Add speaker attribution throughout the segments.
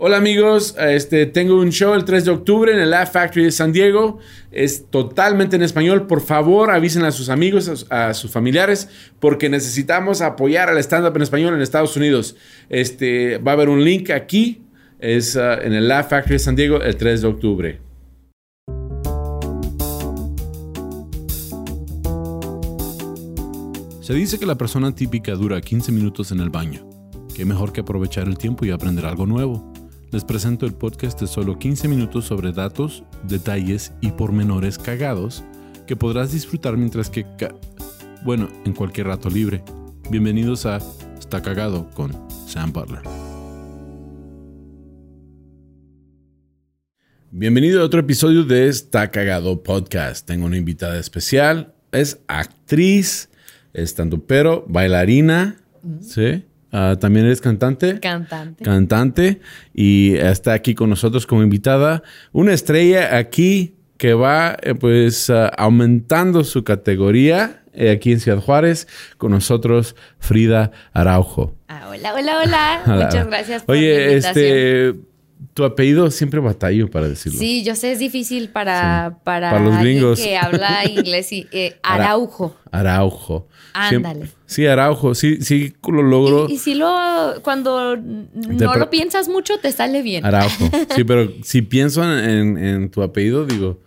Speaker 1: Hola amigos, este, tengo un show el 3 de octubre en el Laugh Factory de San Diego. Es totalmente en español. Por favor, avisen a sus amigos, a, sus familiares, porque necesitamos apoyar al stand-up en español en Estados Unidos. Este, va a haber un link aquí. Es uh, en el Laugh Factory de San Diego el 3 de octubre. Se dice que la persona típica dura 15 minutos en el baño. Qué mejor que aprovechar el tiempo y aprender algo nuevo les presento el podcast de solo 15 minutos sobre datos, detalles y pormenores cagados que podrás disfrutar mientras que... bueno, en cualquier rato libre. Bienvenidos a Está Cagado con Sam Butler. Bienvenido a otro episodio de Está Cagado Podcast. Tengo una invitada especial. Es actriz, estando pero bailarina, ¿sí? Ah, también eres cantante.
Speaker 2: Cantante.
Speaker 1: Cantante. Y está aquí con nosotros como invitada. Una estrella aquí que va eh, pues ah, aumentando su categoría eh, aquí en Ciudad Juárez. Con nosotros Frida Araujo.
Speaker 2: Ah, hola, hola, hola, Muchas gracias
Speaker 1: por Oye, la invitación. este tu apellido siempre batallo para decirlo.
Speaker 2: Sí, yo sé, es difícil para,
Speaker 1: para, los gringos.
Speaker 2: que habla inglés y eh, Araujo.
Speaker 1: Araujo.
Speaker 2: Ándale.
Speaker 1: Sí, Araujo, sí, sí lo logro.
Speaker 2: Y, si lo, cuando no lo piensas mucho, te sale bien.
Speaker 1: Araujo. Sí, pero si pienso en, tu apellido, digo,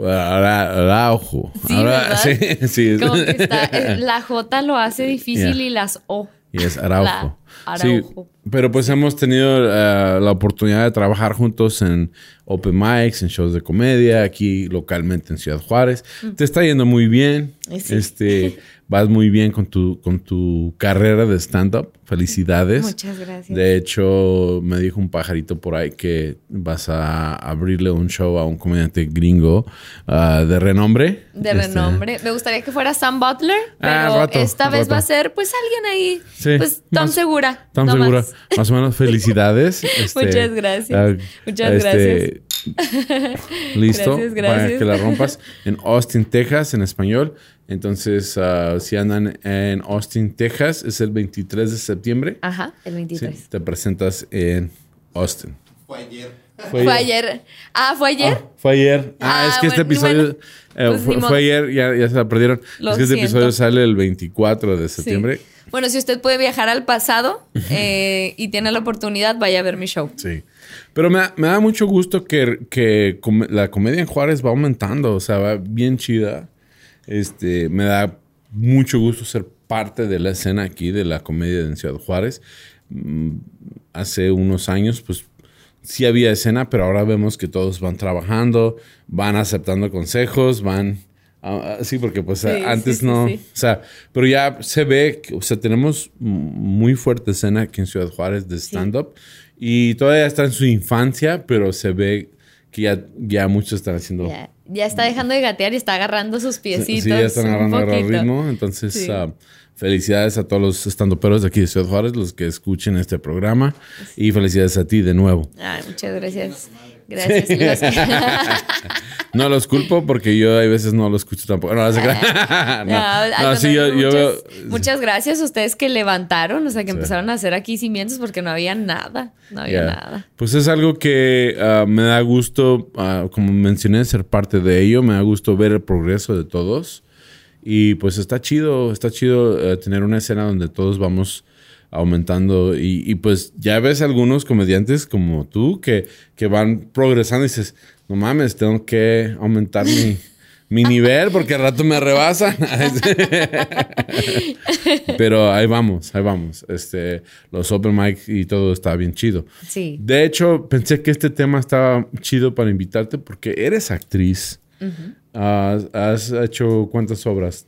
Speaker 1: Araujo.
Speaker 2: Sí, sí, sí. Como que está, eh, la J lo hace difícil y las O.
Speaker 1: Y es Araujo. Sí, pero pues hemos tenido eh, la oportunidad de trabajar juntos en open mics, en shows de comedia, aquí localmente en Ciudad Juárez. Mm. Te está yendo muy bien. Este, vas muy bien con tu, con tu carrera de stand-up. Felicidades.
Speaker 2: Muchas gracias.
Speaker 1: De hecho, me dijo un pajarito por ahí que vas a abrirle un show a un comediante gringo ah, de renombre.
Speaker 2: De este, renombre. Me gustaría que fuera Sam Butler, ah, pero esta vez va a ser pues alguien ahí, sí, pues tan segura.
Speaker 1: Tan segura. Más. o menos felicidades.
Speaker 2: Este, Muchas gracias. Ah, Muchas este,
Speaker 1: gracias. Listo. Gracias, gracias. Para que la rompas en Austin, Texas, en español. Entonces, uh, si andan en Austin, Texas, es el 23 de septiembre.
Speaker 2: Ajá, el 23.
Speaker 1: te presentas en Austin.
Speaker 3: Fue ayer.
Speaker 2: Fue, ayer. Ah, ¿fue ayer?
Speaker 1: Ah, fue ayer. Ah, es que este episodio eh, pues fue, ayer, ya, ya, se la perdieron. es que este episodio sale el 24 de septiembre.
Speaker 2: Bueno, si usted puede viajar al pasado eh, y tiene la oportunidad, vaya a ver mi show.
Speaker 1: Sí. Pero me, me da mucho gusto que, que la comedia en Juárez va aumentando. O sea, va bien chida. Este, me da mucho gusto ser parte de la escena aquí de la comedia en Ciudad Juárez. Mm, hace unos años, pues sí había escena, pero ahora vemos que todos van trabajando, van aceptando consejos, van... Ah, ah, sí, porque pues antes no, o sea, pero ya se ve, que, o sea, tenemos muy fuerte escena aquí en Ciudad Juárez de stand-up y todavía está en su infancia, pero se ve que ya, ya muchos están haciendo
Speaker 2: ya está dejando de gatear y está agarrando sus piecitos.
Speaker 1: Sí, ya están agarrando el ritmo. Entonces, ah, felicidades a todos los estandoperos de aquí de Ciudad Juárez, los que escuchen este programa. Y felicidades a ti de nuevo.
Speaker 2: muchas gracias. Gracias.
Speaker 1: no los culpo porque yo hay veces no lo escucho tampoco. No,
Speaker 2: Muchas gracias a ustedes que levantaron, o sea, que empezaron a hacer aquí cimientos porque no había nada. No había nada.
Speaker 1: Pues es algo que ah, me da gusto, ah, como mencioné, ser parte de ello. Me da gusto ver el progreso de todos. Y pues está chido, está chido eh, tener una escena donde todos vamos aumentando y, pues ya ves algunos comediantes como tú que, que van progresando y dices, no mames, tengo que aumentar mi, mi nivel porque al rato me rebasan. Pero ahí vamos, ahí vamos. Este, los open mic y todo está bien chido.
Speaker 2: Sí.
Speaker 1: De hecho, pensé que este tema estaba chido para invitarte porque eres actriz. ¿Has hecho cuántas obras?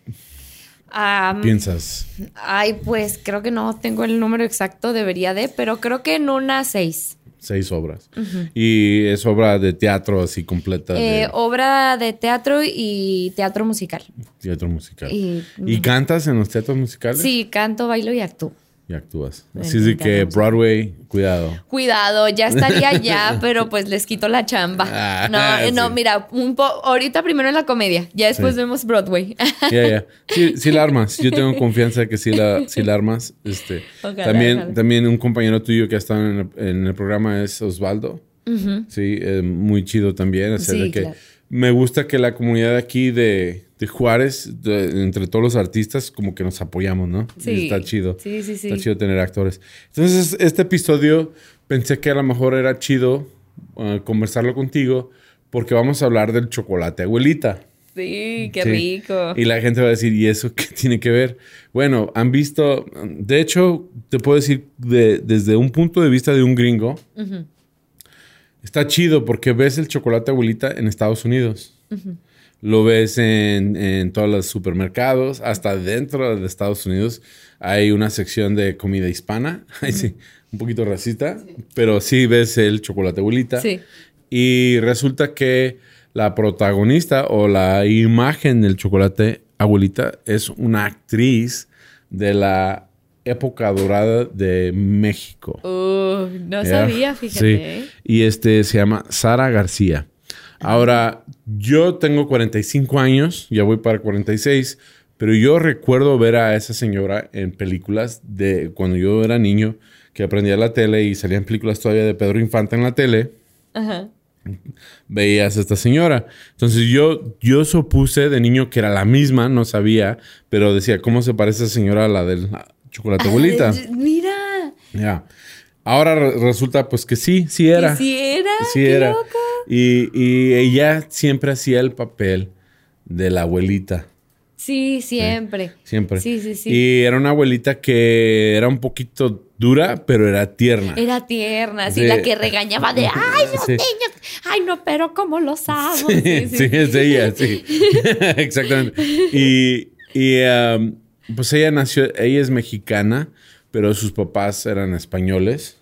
Speaker 1: ¿Piensas?
Speaker 2: Ay, pues creo que no tengo el número exacto, debería de, pero creo que en unas seis.
Speaker 1: Seis obras. ¿Y es obra de teatro así completa?
Speaker 2: Eh, obra de teatro y teatro musical.
Speaker 1: Teatro musical. ¿Y, cantas en los teatros musicales?
Speaker 2: Sí, canto, bailo y actúo.
Speaker 1: Y actúas. Así es que Broadway, cuidado.
Speaker 2: Cuidado, ya estaría ya, pero pues les quito la chamba. Ah, no, no, mira, un po ahorita primero en la comedia, ya después vemos Broadway.
Speaker 1: Ya, ya. Sí, la armas. Yo tengo confianza de que sí la, la armas. Este, también, también un compañero tuyo que ha estado en el, programa es Osvaldo. Sí, eh, muy chido también. sí, que Me gusta que la comunidad aquí de de Juárez, entre todos los artistas, como que nos apoyamos, ¿no? Sí. está chido. Sí, sí, sí. Está chido tener actores. Entonces, este episodio pensé que a lo mejor era chido uh, conversarlo contigo porque vamos a hablar del chocolate abuelita.
Speaker 2: Sí, qué rico.
Speaker 1: Y la gente va a decir, ¿y eso qué tiene que ver? Bueno, han visto, de hecho, te puedo decir, desde un punto de vista de un gringo, está chido porque ves el chocolate abuelita en Estados Unidos. Lo ves en, todos los supermercados, hasta dentro de Estados Unidos hay una sección de comida hispana. sí, un poquito racista, pero sí ves el chocolate abuelita. Sí. Y resulta que la protagonista o la imagen del chocolate abuelita es una actriz de la época dorada de México.
Speaker 2: Uh, no sabía, fíjate.
Speaker 1: Sí. Y este se llama Sara García. Ahora, yo tengo 45 años, ya voy para 46, pero yo recuerdo ver a esa señora en películas de cuando yo era niño, que aprendía la tele y salían películas todavía de Pedro Infante en la tele. Ajá. Veías a esta señora. Entonces yo, yo supuse de niño que era la misma, no sabía, pero decía, ¿cómo se parece esa señora a la del chocolate abuelita?
Speaker 2: mira.
Speaker 1: Ya. Ahora resulta pues que sí, sí era.
Speaker 2: sí era.
Speaker 1: Sí era. Y, ella siempre hacía el papel de la abuelita.
Speaker 2: Sí, siempre.
Speaker 1: siempre.
Speaker 2: Sí, sí, sí.
Speaker 1: Y era una abuelita que era un poquito dura, pero era tierna.
Speaker 2: Era tierna, sí, la que regañaba de, ay, los niños, ay, no, pero ¿cómo lo hago?
Speaker 1: Sí, sí, es ella, sí. Exactamente. Y, um, pues ella nació, ella es mexicana, pero sus papás eran españoles.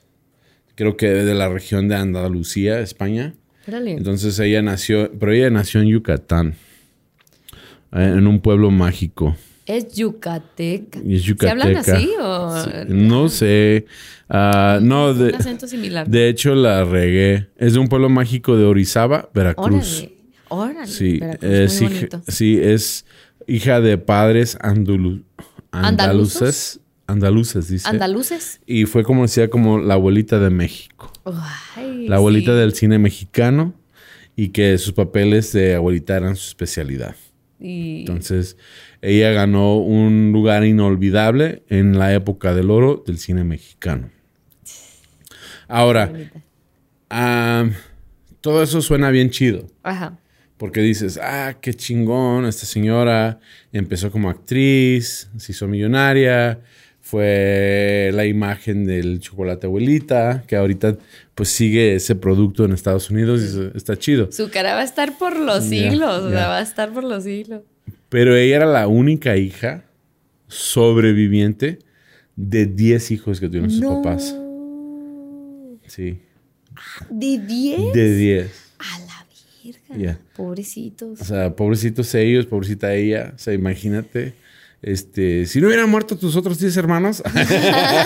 Speaker 1: Creo que de la región de Andalucía, España. Entonces ella nació, pero ella nació en Yucatán, eh, en un pueblo mágico.
Speaker 2: Es yucateca.
Speaker 1: Es yucateca.
Speaker 2: ¿Se hablan así o...?
Speaker 1: no sé. Uh, no, de, un
Speaker 2: acento similar.
Speaker 1: De hecho, la regué. Es de un pueblo mágico de Orizaba, Veracruz.
Speaker 2: Órale. Órale.
Speaker 1: Sí, hija, sí, es hija de padres andaluces. Andaluces, dice.
Speaker 2: Andaluces.
Speaker 1: Y fue como decía, como la abuelita de México. la abuelita del cine mexicano y que sus papeles de abuelita eran su especialidad. Entonces, ella ganó un lugar inolvidable en la época del oro del cine mexicano. Ahora, todo eso suena bien chido. Ajá. Porque dices, ah, qué chingón, esta señora empezó como actriz, se hizo millonaria, fue la imagen del chocolate abuelita, que ahorita pues sigue ese producto en Estados Unidos y está chido.
Speaker 2: Su cara va a estar por los siglos, o sea, va a estar por los siglos.
Speaker 1: Pero ella era la única hija sobreviviente de 10 hijos que tuvieron sus papás. Sí.
Speaker 2: ¿De 10?
Speaker 1: De 10.
Speaker 2: Pobrecitos.
Speaker 1: O sea, pobrecitos ellos, pobrecita ella. O sea, imagínate. Este, si no hubieran muerto tus otros 10 hermanos.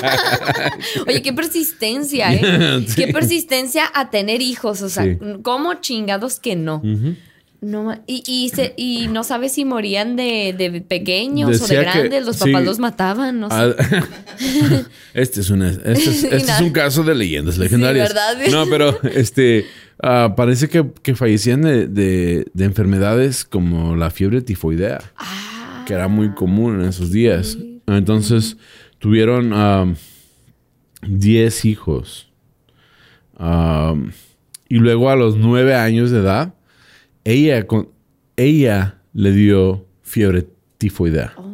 Speaker 2: Oye, qué persistencia, ¿eh? Qué persistencia a tener hijos. O sea, ¿cómo chingados que no? No, y, y, no sabes si morían de, pequeños o de grandes, los papás los mataban, no sé. Ah,
Speaker 1: este es, una, este es, este un caso de leyendas legendarias. ¿verdad? No, pero este ah, parece que, fallecían de, de, enfermedades como la fiebre tifoidea. Ah que era muy común en esos días. Entonces tuvieron 10 hijos. y luego a los 9 años de edad, ella, ella le dio fiebre tifoidea. Oh.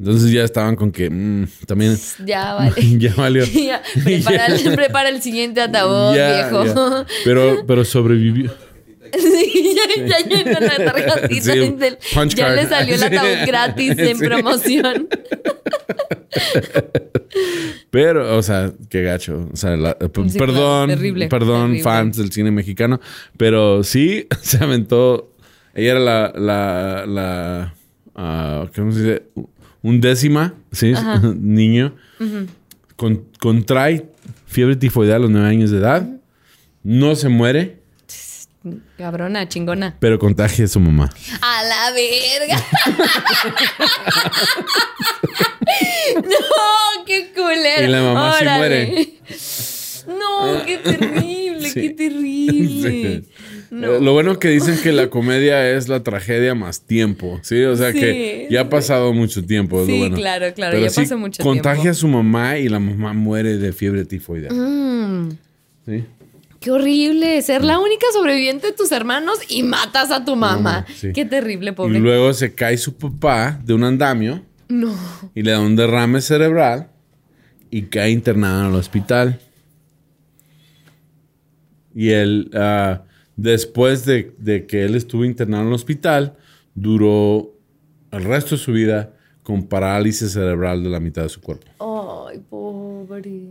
Speaker 1: Entonces ya estaban con que mm, también.
Speaker 2: Ya vale.
Speaker 1: ya valió.
Speaker 2: prepara, el, siguiente ataúd, viejo.
Speaker 1: Pero, pero sobrevivió.
Speaker 2: Sí, ya, la tarjetita. ya le salió el ataúd gratis en promoción.
Speaker 1: Pero, o sea, qué gacho. O sea, perdón, perdón, fans del cine mexicano. Pero sí, se aventó. Ella era la, la, la uh, ¿cómo se dice? Un décima, ¿sí? Niño. contrae fiebre tifoidea a los nueve años de edad. No se muere.
Speaker 2: Cabrona, chingona.
Speaker 1: Pero contagia a su mamá.
Speaker 2: A la verga. no, qué culero.
Speaker 1: Y la mamá sí muere.
Speaker 2: No, qué terrible, qué terrible.
Speaker 1: Lo bueno que dicen que la comedia es la tragedia más tiempo, ¿sí? O sea que ya ha pasado mucho tiempo.
Speaker 2: Sí, claro, claro, ya pasó mucho
Speaker 1: tiempo. Contagia a su mamá y la mamá muere de fiebre tifoidea. Mm.
Speaker 2: Sí. Qué horrible ser la única sobreviviente de tus hermanos y matas a tu mamá. Qué terrible, pobre.
Speaker 1: Y luego se cae su papá de un andamio.
Speaker 2: No.
Speaker 1: Y le da un derrame cerebral y cae internado en el hospital. Y él, ah, después de, que él estuvo internado en el hospital, duró el resto de su vida con parálisis cerebral de la mitad de su cuerpo.
Speaker 2: Ay, pobre.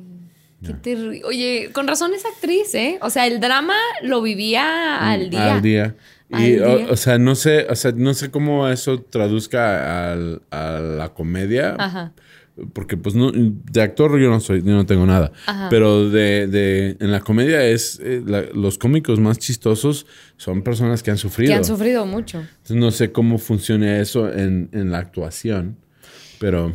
Speaker 2: Qué terrible. Oye, con razón es actriz, ¿eh? O sea, el drama lo vivía mm, al día.
Speaker 1: Al día. Y, O, sea, no sé, o sea, no sé cómo eso traduzca a la comedia. Ajá porque pues no, de actor yo no soy, yo no tengo nada. Pero de, de, en la comedia es, eh, los cómicos más chistosos son personas que han sufrido.
Speaker 2: Que han sufrido mucho.
Speaker 1: Entonces no sé cómo funciona eso en, en la actuación, pero...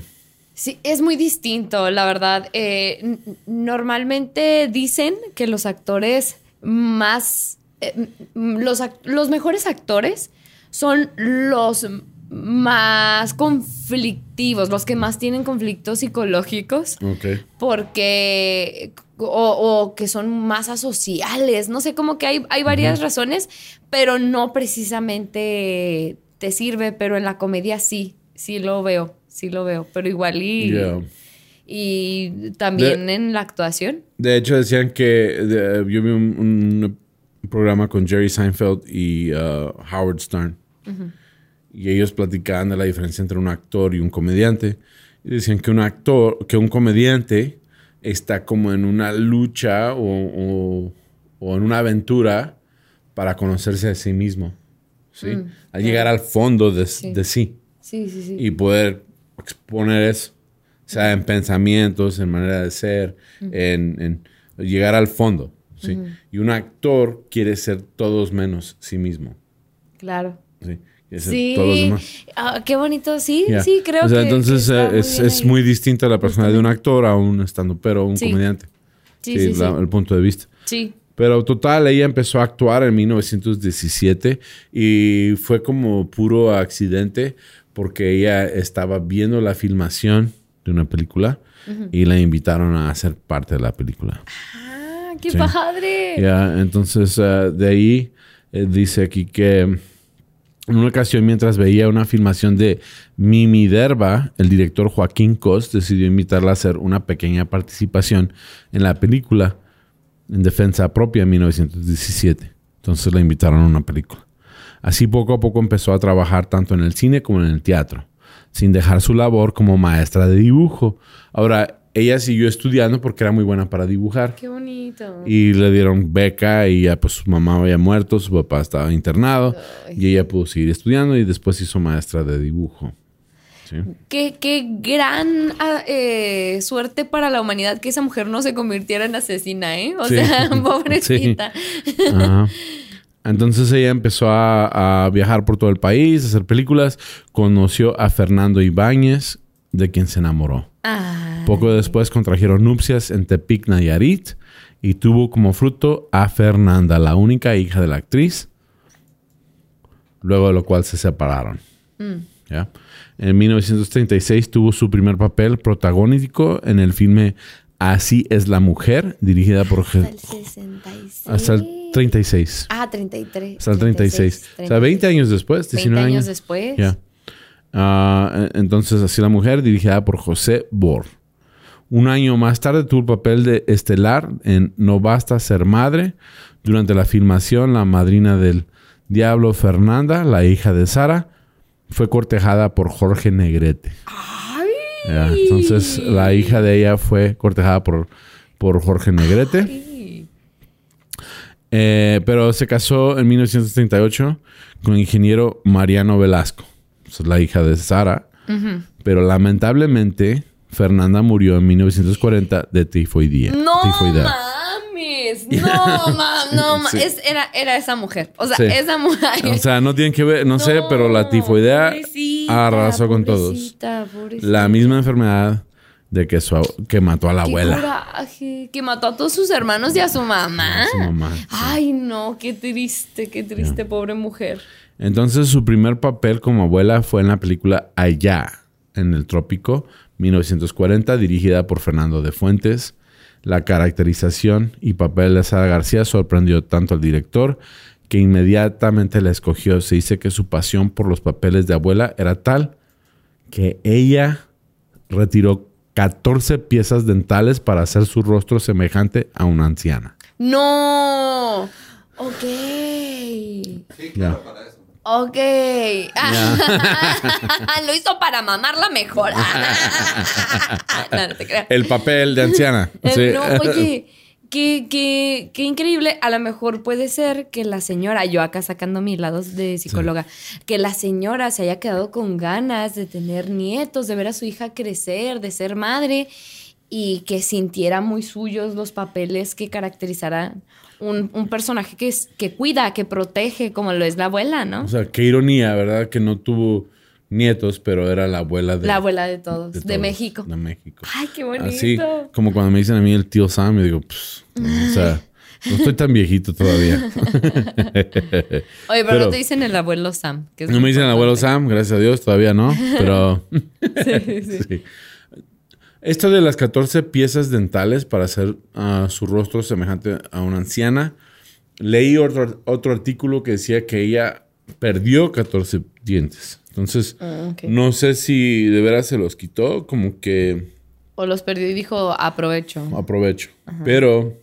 Speaker 2: Sí, es muy distinto, la verdad. Eh, normalmente dicen que los actores más... Eh, los, los mejores actores son los más conflictivos, los que más tienen conflictos psicológicos. Porque. O, que son más asociales. No sé, como que hay, hay varias razones, pero no precisamente te sirve, pero en la comedia sí, sí lo veo, sí lo veo. Pero igual y. Y también en la actuación.
Speaker 1: De hecho, decían que yo vi un, programa con Jerry Seinfeld y uh, Howard Stern y ellos platicaban de la diferencia entre un actor y un comediante. Y decían que un actor, que un comediante está como en una lucha o, en una aventura para conocerse a sí mismo. ¿sí? Mm, Al llegar al fondo de sí.
Speaker 2: sí. Sí, sí,
Speaker 1: Y poder exponer eso. O sea, en pensamientos, en manera de ser, en, llegar al fondo. ¿sí? Y un actor quiere ser todos menos sí mismo.
Speaker 2: Claro.
Speaker 1: Sí sí.
Speaker 2: Ah, qué bonito, sí, sí, creo que.
Speaker 1: Entonces eh, es, muy distinta la persona de un actor a un estando pero un comediante. Sí, sí, el punto de vista.
Speaker 2: Sí.
Speaker 1: Pero total, ella empezó a actuar en 1917 y fue como puro accidente porque ella estaba viendo la filmación de una película y la invitaron a ser parte de la película.
Speaker 2: ¡Ah, qué padre!
Speaker 1: Ya, entonces eh, de ahí eh, dice aquí que en una ocasión, mientras veía una filmación de Mimi Derba, el director Joaquín Cos decidió invitarla a hacer una pequeña participación en la película en defensa propia en 1917. Entonces la invitaron a una película. Así poco a poco empezó a trabajar tanto en el cine como en el teatro, sin dejar su labor como maestra de dibujo. Ahora, ella siguió estudiando porque era muy buena para dibujar.
Speaker 2: Qué bonito.
Speaker 1: Y le dieron beca y ya pues su mamá había muerto, su papá estaba internado y ella pudo seguir estudiando y después hizo maestra de dibujo.
Speaker 2: Qué, qué, gran ah, eh, suerte para la humanidad que esa mujer no se convirtiera en asesina, ¿eh? O sea, pobrecita.
Speaker 1: Entonces ella empezó a, a, viajar por todo el país, a hacer películas. Conoció a Fernando Ibáñez, de quien se enamoró. Poco después contrajeron nupcias en Tepic, Nayarit, y tuvo como fruto a Fernanda, la única hija de la actriz, luego de lo cual se separaron. Mm. En 1936 tuvo su primer papel protagónico en el filme Así es la mujer, dirigida por...
Speaker 2: Hasta el 66.
Speaker 1: Hasta el 36.
Speaker 2: Ah, 33.
Speaker 1: Hasta el 36. O sea, 20 años después, 19
Speaker 2: 20 años, después.
Speaker 1: Ya. Ah, entonces, así la mujer, dirigida por José Bor. Un año más tarde tuvo el papel de estelar en No basta ser madre. Durante la filmación, la madrina del diablo Fernanda, la hija de Sara, fue cortejada por Jorge Negrete. entonces, la hija de ella fue cortejada por, por Jorge Negrete. Eh, pero se casó en 1938 con el ingeniero Mariano Velasco la hija de Sara. Pero lamentablemente Fernanda murió en 1940 de tifoidea.
Speaker 2: No mames. No mames. No mames. era, era, esa mujer. O sea, esa mujer.
Speaker 1: O sea, no tienen que ver, no, sé, pero la tifoidea arrasó con todos. Pobrecita. La misma enfermedad de que, su, que mató a la abuela.
Speaker 2: Coraje, que mató a todos sus hermanos y a su mamá. A su mamá. Ay, no, qué triste, qué triste, pobre mujer.
Speaker 1: Entonces, su primer papel como abuela fue en la película Allá, en el trópico, 1940, dirigida por Fernando de Fuentes. La caracterización y papel de Sara García sorprendió tanto al director que inmediatamente la escogió. Se dice que su pasión por los papeles de abuela era tal que ella retiró 14 piezas dentales para hacer su rostro semejante a una anciana.
Speaker 2: No. Ok. Sí, claro, para eso. Ok. Lo hizo para mamarla mejor.
Speaker 1: no, te creas. El papel de anciana.
Speaker 2: Sí. No, oye. Qué, qué, qué, increíble. A lo mejor puede ser que la señora, yo acá sacando mis lados de psicóloga, que la señora se haya quedado con ganas de tener nietos, de ver a su hija crecer, de ser madre y que sintiera muy suyos los papeles que caracterizarán un, un, personaje que, es, que cuida, que protege, como lo es la abuela, ¿no?
Speaker 1: O sea, qué ironía, ¿verdad? Que no tuvo nietos, pero era la abuela de...
Speaker 2: La abuela de todos, de, México.
Speaker 1: De México.
Speaker 2: Ay, qué bonito.
Speaker 1: Así, como cuando me dicen a mí el tío Sam, yo digo, pues, o sea, no estoy tan viejito todavía.
Speaker 2: Oye, pero, no te dicen el abuelo Sam.
Speaker 1: no me dicen el abuelo Sam, gracias a Dios, todavía no, pero... sí, sí. Esto de las 14 piezas dentales para hacer uh, su rostro semejante a una anciana, leí otro, otro artículo que decía que ella perdió 14 dientes. Entonces, ah, no sé si de veras se los quitó, como que...
Speaker 2: O los perdió y dijo, aprovecho.
Speaker 1: Aprovecho. Pero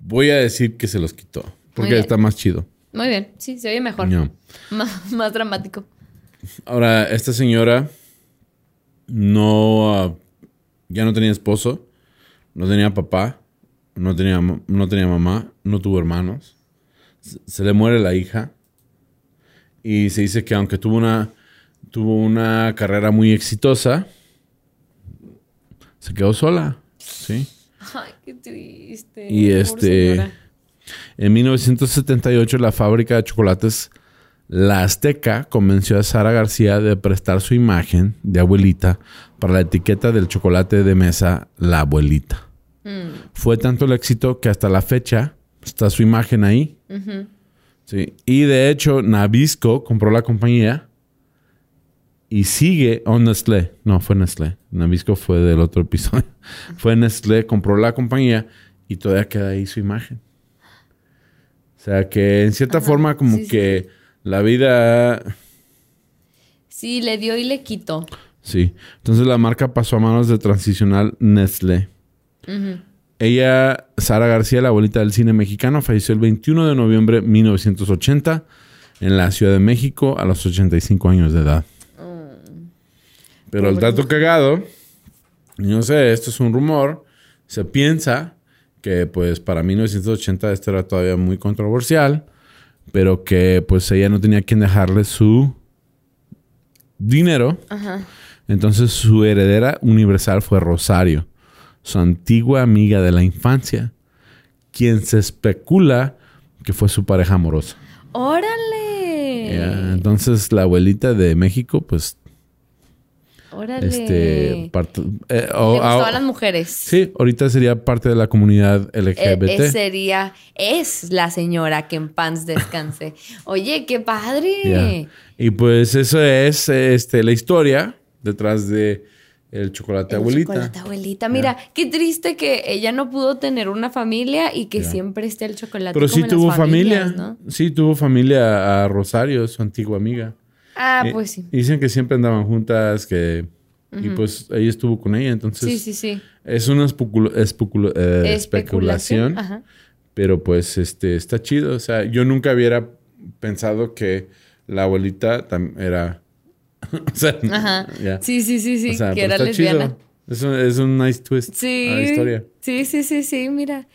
Speaker 1: voy a decir que se los quitó, porque está más chido.
Speaker 2: Muy bien, sí, se oye mejor. Más, dramático.
Speaker 1: Ahora, esta señora no... Ah, ya no tenía esposo, no tenía papá, no tenía, no tenía mamá, no tuvo hermanos. se le muere la hija y se dice que aunque tuvo una, tuvo una carrera muy exitosa, se quedó sola. Sí.
Speaker 2: Ay, qué triste.
Speaker 1: Y este. En 1978, la fábrica de chocolates La Azteca convenció a Sara García de prestar su imagen de abuelita para la etiqueta del chocolate de mesa La Abuelita. Mm. Fue tanto el éxito que hasta la fecha está su imagen ahí. Sí. Y de hecho, Nabisco compró la compañía y sigue, o Nestlé, no fue Nestlé, Nabisco fue del otro episodio, fue Nestlé, compró la compañía y todavía queda ahí su imagen. O sea que en cierta forma como que la vida...
Speaker 2: Sí, le dio y le quitó.
Speaker 1: Sí, entonces la marca pasó a manos de Transicional Nestlé. Ella, Sara García, la abuelita del cine mexicano, falleció el 21 de noviembre de 1980 en la Ciudad de México a los 85 años de edad. Mm. Pero el dato cagado, no sé, esto es un rumor, se piensa que pues para 1980 esto era todavía muy controversial, pero que pues ella no tenía quien dejarle su dinero. Entonces su heredera universal fue Rosario su antigua amiga de la infancia, quien se especula que fue su pareja amorosa.
Speaker 2: ¡Órale!
Speaker 1: entonces la abuelita de México, pues...
Speaker 2: ¡Órale!
Speaker 1: Este,
Speaker 2: eh, las mujeres.
Speaker 1: Sí, ahorita sería parte de la comunidad LGBT.
Speaker 2: Eh, sería, es la señora que en pants descanse. Oye, qué padre.
Speaker 1: Y pues eso es este, la historia detrás de el chocolate el abuelita.
Speaker 2: Chocolate abuelita. Mira, qué triste que ella no pudo tener una familia y que siempre esté el chocolate.
Speaker 1: Pero sí tuvo familia. Sí tuvo familia a Rosario, su antigua amiga.
Speaker 2: Ah, pues sí.
Speaker 1: Dicen que siempre andaban juntas, que... Y pues ella estuvo con ella, entonces...
Speaker 2: Sí, sí, sí.
Speaker 1: Es una eh, especulación. Pero pues este está chido. O sea, yo nunca hubiera pensado que la abuelita era
Speaker 2: o sea, Ajá. Sí, sí, sí, sí. que era lesbiana.
Speaker 1: Es un, es un, nice twist sí, a la historia.
Speaker 2: Sí, sí, sí, sí, mira.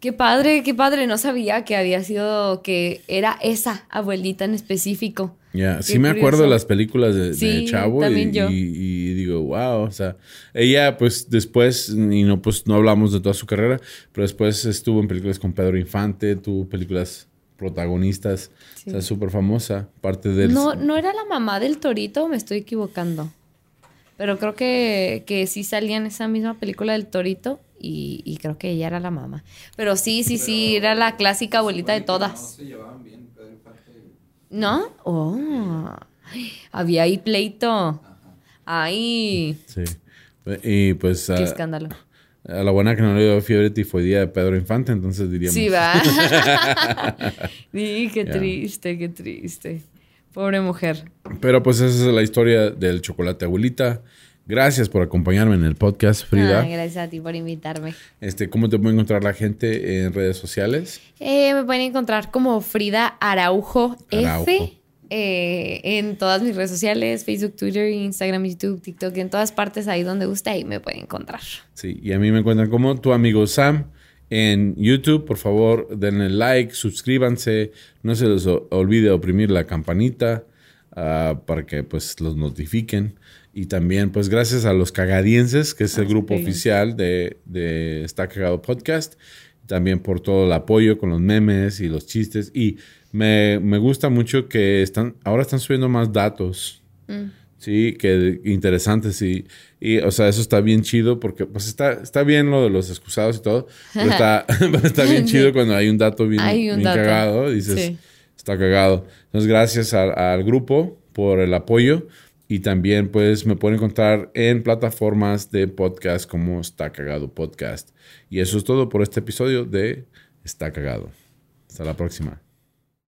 Speaker 2: Qué padre, qué padre. No sabía que había sido, que era esa abuelita en específico.
Speaker 1: Ya, sí me acuerdo de las películas de, Chavo y, y, digo, wow, o sea, ella pues después, y no pues no hablamos de toda su carrera, pero después estuvo en películas con Pedro Infante, tuvo películas protagonistas, o sea, súper famosa, parte del...
Speaker 2: No, no era la mamá del Torito, me estoy equivocando. Pero creo que, que sí salía en esa misma película del Torito y, creo que ella era la mamá. Pero sí, sí, sí, era la clásica abuelita de todas. No se llevaban bien, Pedro. ¿No? Oh, había ahí pleito. Ahí.
Speaker 1: Sí. Y pues...
Speaker 2: Qué escándalo.
Speaker 1: A la buena que no le dio fiebre tifoidea de Pedro Infante, entonces diríamos.
Speaker 2: Sí, va. sí, qué triste, qué triste. Pobre mujer.
Speaker 1: Pero pues esa es la historia del chocolate abuelita. Gracias por acompañarme en el podcast, Frida.
Speaker 2: Ah, gracias a ti por invitarme.
Speaker 1: Este, ¿Cómo te puede encontrar la gente en redes sociales?
Speaker 2: Eh, me pueden encontrar como Frida Araujo, F. Eh, en todas mis redes sociales, Facebook, Twitter, Instagram, YouTube, TikTok, en todas partes ahí donde guste, ahí me pueden encontrar.
Speaker 1: Sí, y a mí me encuentran como tu amigo Sam en YouTube. Por favor, denle like, suscríbanse, no se les olvide oprimir la campanita uh, para que pues los notifiquen. Y también, pues gracias a los cagadienses, que es el grupo oficial de, de Está Cagado Podcast. También por todo el apoyo con los memes y los chistes. Y me, me gusta mucho que están, ahora están subiendo más datos. Mm. Sí, que interesantes y, y, o sea, eso está bien chido porque pues está, está bien lo de los excusados y todo, pero está, está bien chido cuando hay un dato bien, bien cagado, dices, está cagado. Entonces, gracias al grupo por el apoyo y también pues me pueden encontrar en plataformas de podcast como Está Cagado Podcast. Y eso es todo por este episodio de Está Cagado. Hasta la próxima.